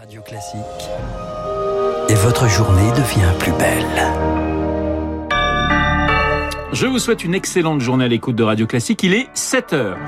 Radio Classique. Et votre journée devient plus belle. Je vous souhaite une excellente journée à l'écoute de Radio Classique. Il est 7 heures. –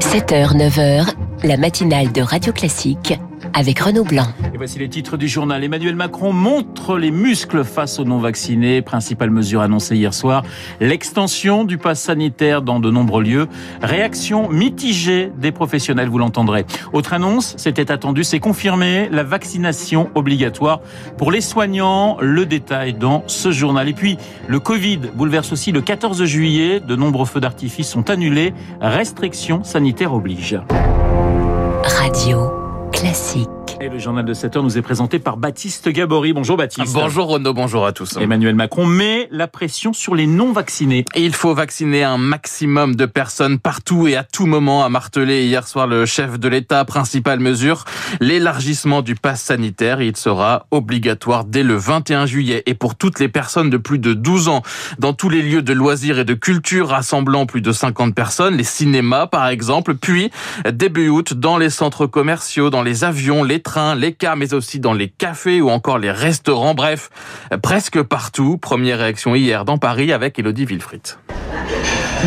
7h, 9h, la matinale de Radio Classique avec Renaud Blanc. Voici les titres du journal. Emmanuel Macron montre les muscles face aux non-vaccinés. Principale mesure annoncée hier soir, l'extension du pass sanitaire dans de nombreux lieux. Réaction mitigée des professionnels, vous l'entendrez. Autre annonce, c'était attendu, c'est confirmé, la vaccination obligatoire pour les soignants. Le détail dans ce journal. Et puis, le Covid bouleverse aussi le 14 juillet. De nombreux feux d'artifice sont annulés. Restrictions sanitaires obligent. Radio classique. Et le journal de 7 heures nous est présenté par Baptiste Gabory. Bonjour Baptiste. Bonjour Renaud, bonjour à tous. Emmanuel Macron met la pression sur les non-vaccinés. Il faut vacciner un maximum de personnes partout et à tout moment, a martelé hier soir le chef de l'État. Principale mesure, l'élargissement du pass sanitaire. Il sera obligatoire dès le 21 juillet et pour toutes les personnes de plus de 12 ans dans tous les lieux de loisirs et de culture rassemblant plus de 50 personnes, les cinémas par exemple, puis début août dans les centres commerciaux, dans les avions, les les cars, mais aussi dans les cafés ou encore les restaurants. Bref, presque partout. Première réaction hier dans Paris avec Elodie Wilfried.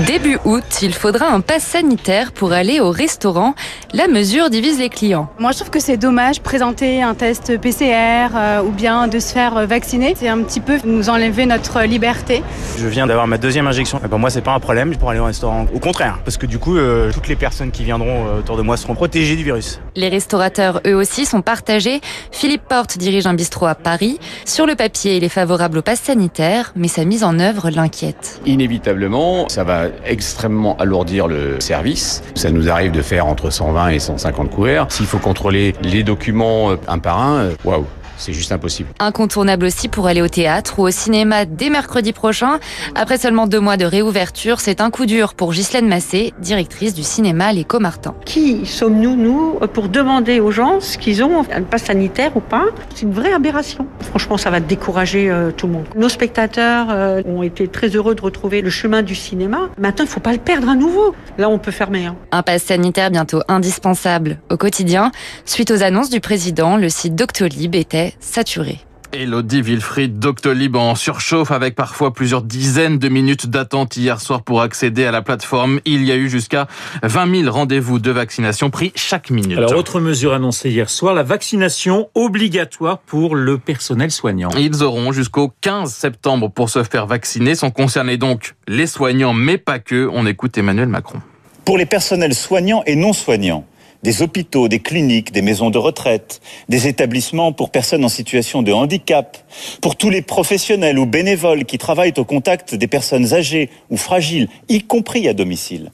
Début août, il faudra un pass sanitaire pour aller au restaurant. La mesure divise les clients. Moi, je trouve que c'est dommage présenter un test PCR euh, ou bien de se faire vacciner. C'est un petit peu nous enlever notre liberté. Je viens d'avoir ma deuxième injection. Pour moi, c'est pas un problème pour aller au restaurant. Au contraire, parce que du coup, euh, toutes les personnes qui viendront euh, autour de moi seront protégées du virus. Les restaurateurs, eux aussi, sont partagés. Philippe Porte dirige un bistrot à Paris. Sur le papier, il est favorable au pass sanitaire, mais sa mise en œuvre l'inquiète. Inévitablement, ça va extrêmement alourdir le service. Ça nous arrive de faire entre 120 et 150 couverts. S'il faut contrôler les documents euh, un par un, euh, waouh c'est juste impossible. Incontournable aussi pour aller au théâtre ou au cinéma dès mercredi prochain. Après seulement deux mois de réouverture, c'est un coup dur pour Ghislaine Massé, directrice du cinéma L'Éco Martin. Qui sommes-nous, nous, pour demander aux gens ce qu'ils ont, un pass sanitaire ou pas? C'est une vraie aberration. Franchement, ça va décourager euh, tout le monde. Nos spectateurs euh, ont été très heureux de retrouver le chemin du cinéma. Maintenant, il ne faut pas le perdre à nouveau. Là, on peut fermer. Hein. Un pass sanitaire bientôt indispensable au quotidien. Suite aux annonces du président, le site Doctolib était saturé. Elodie Wilfried, Doctolib en surchauffe avec parfois plusieurs dizaines de minutes d'attente hier soir pour accéder à la plateforme. Il y a eu jusqu'à 20 000 rendez-vous de vaccination pris chaque minute. Alors, autre mesure annoncée hier soir, la vaccination obligatoire pour le personnel soignant. Ils auront jusqu'au 15 septembre pour se faire vacciner. Sont concernés donc les soignants, mais pas que. On écoute Emmanuel Macron. Pour les personnels soignants et non soignants, des hôpitaux, des cliniques, des maisons de retraite, des établissements pour personnes en situation de handicap, pour tous les professionnels ou bénévoles qui travaillent au contact des personnes âgées ou fragiles, y compris à domicile.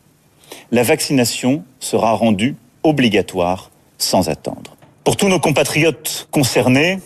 La vaccination sera rendue obligatoire sans attendre. Pour tous nos compatriotes concernés,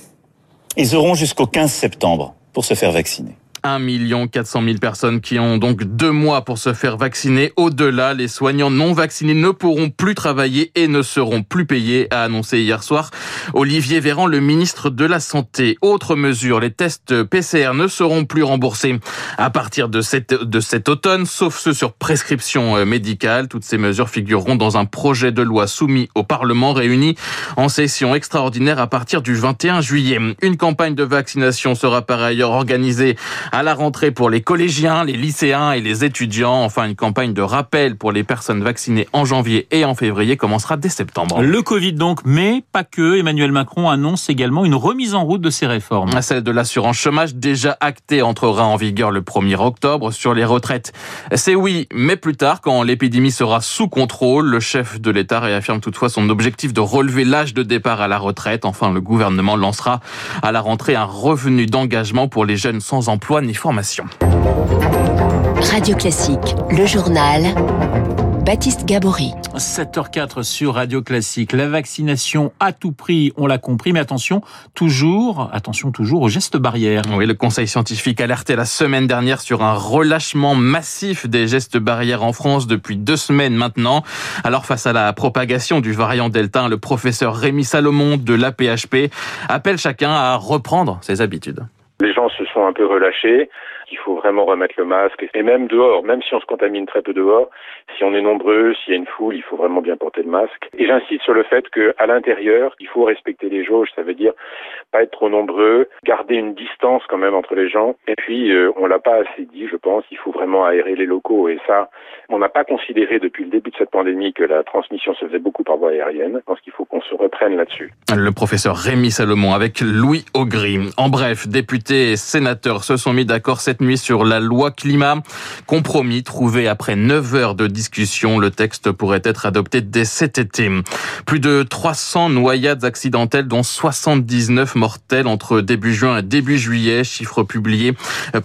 ils auront jusqu'au 15 septembre pour se faire vacciner. 1 400 000 personnes qui ont donc deux mois pour se faire vacciner. Au-delà, les soignants non vaccinés ne pourront plus travailler et ne seront plus payés, a annoncé hier soir Olivier Véran, le ministre de la Santé. Autre mesure, les tests PCR ne seront plus remboursés à partir de, de cet automne, sauf ceux sur prescription euh, médicale. Toutes ces mesures figureront dans un projet de loi soumis au Parlement réuni en session extraordinaire à partir du 21 juillet. Une campagne de vaccination sera par ailleurs organisée à la rentrée pour les collégiens, les lycéens et les étudiants. Enfin, une campagne de rappel pour les personnes vaccinées en janvier et en février commencera dès septembre. Le Covid donc, mais pas que. Emmanuel Macron annonce également une remise en route de ces réformes. Celle de l'assurance chômage déjà actée entrera en vigueur le 1er octobre sur les retraites. C'est oui, mais plus tard, quand l'épidémie sera sous contrôle, le chef de l'État réaffirme toutefois son objectif de relever l'âge de départ à la retraite. Enfin, le gouvernement lancera à la rentrée un revenu d'engagement pour les jeunes sans emploi ni formation. Radio Classique, le journal. Baptiste Gabory. 7h04 sur Radio Classique. La vaccination à tout prix, on l'a compris, mais attention, toujours, attention toujours aux gestes barrières. Oui, le Conseil scientifique alertait la semaine dernière sur un relâchement massif des gestes barrières en France depuis deux semaines maintenant. Alors, face à la propagation du variant Delta, le professeur Rémi Salomon de l'APHP appelle chacun à reprendre ses habitudes les gens se sont un peu relâchés. Qu'il faut vraiment remettre le masque. Et même dehors, même si on se contamine très peu dehors, si on est nombreux, s'il y a une foule, il faut vraiment bien porter le masque. Et j'insiste sur le fait qu'à l'intérieur, il faut respecter les jauges. Ça veut dire pas être trop nombreux, garder une distance quand même entre les gens. Et puis, euh, on l'a pas assez dit, je pense, il faut vraiment aérer les locaux. Et ça, on n'a pas considéré depuis le début de cette pandémie que la transmission se faisait beaucoup par voie aérienne. Je pense qu'il faut qu'on se reprenne là-dessus. Le professeur Rémi Salomon avec Louis Augry. En bref, députés et sénateurs se sont mis d'accord cette nuit sur la loi climat. Compromis trouvé après 9 heures de discussion. Le texte pourrait être adopté dès cet été. Plus de 300 noyades accidentelles, dont 79 mortelles entre début juin et début juillet. Chiffre publié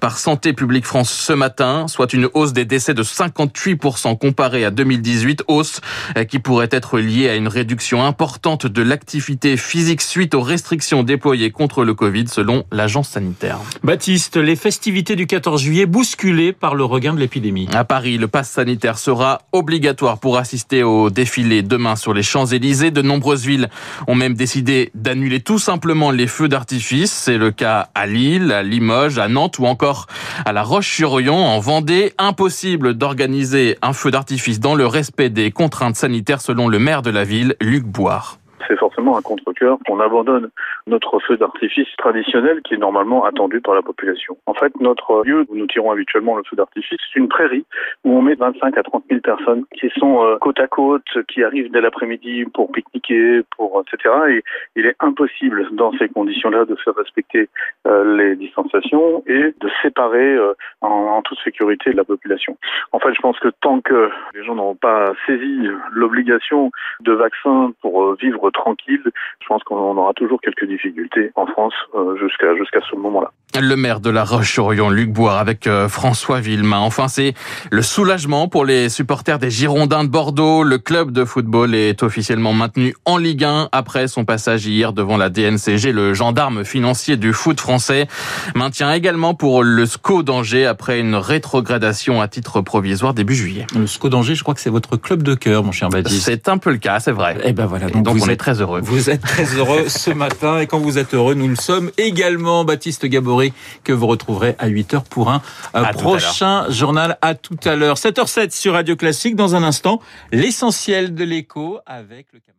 par Santé publique France ce matin, soit une hausse des décès de 58% comparé à 2018. Hausse qui pourrait être liée à une réduction importante de l'activité physique suite aux restrictions déployées contre le Covid selon l'agence sanitaire. Baptiste, les festivités du 14 juillet bousculées par le regain de l'épidémie. À Paris, le pass sanitaire sera obligatoire pour assister au défilé demain sur les Champs-Élysées. De nombreuses villes ont même décidé d'annuler tout simplement les feux d'artifice. C'est le cas à Lille, à Limoges, à Nantes ou encore à La Roche-sur-Yon en Vendée. Impossible d'organiser un feu d'artifice dans le respect des contraintes sanitaires selon le maire de la ville, Luc Boire c'est forcément un contre-cœur qu'on abandonne notre feu d'artifice traditionnel qui est normalement attendu par la population. En fait, notre lieu où nous tirons habituellement le feu d'artifice, c'est une prairie où on met 25 à 30 000 personnes qui sont euh, côte à côte, qui arrivent dès l'après-midi pour pique-niquer, pour etc. Et il est impossible dans ces conditions-là de faire respecter euh, les distanciations et de séparer euh, en, toute sécurité la population. En fait, je pense que tant que les gens n'auront pas saisi l'obligation de vaccin pour vivre tranquille, je pense qu'on aura toujours quelques difficultés en France euh, jusqu'à jusqu'à ce moment-là. Le maire de La Roche-sur-Yon, Luc Boire, avec euh, François Villemain. Enfin, c'est le soulagement pour les supporters des Girondins de Bordeaux. Le club de football est officiellement maintenu en Ligue 1 après son passage hier devant la DNCG, le gendarme financier du foot français. Maintient également pour le SCO d'Angers après une rétrogradation à titre provisoire début juillet. Le SCO d'Angers, je crois que c'est votre club de cœur, mon cher Baptiste. C'est un peu le cas, c'est vrai. Et ben voilà. Donc, donc on est très heureux. Vous êtes très heureux ce matin et quand vous êtes heureux, nous le sommes également. Baptiste Gabory que vous retrouverez à 8h pour un À prochain journal. À tout à l'heure. 7h07 sur Radio Classique. Dans un instant, l'essentiel de l'écho avec le camarade.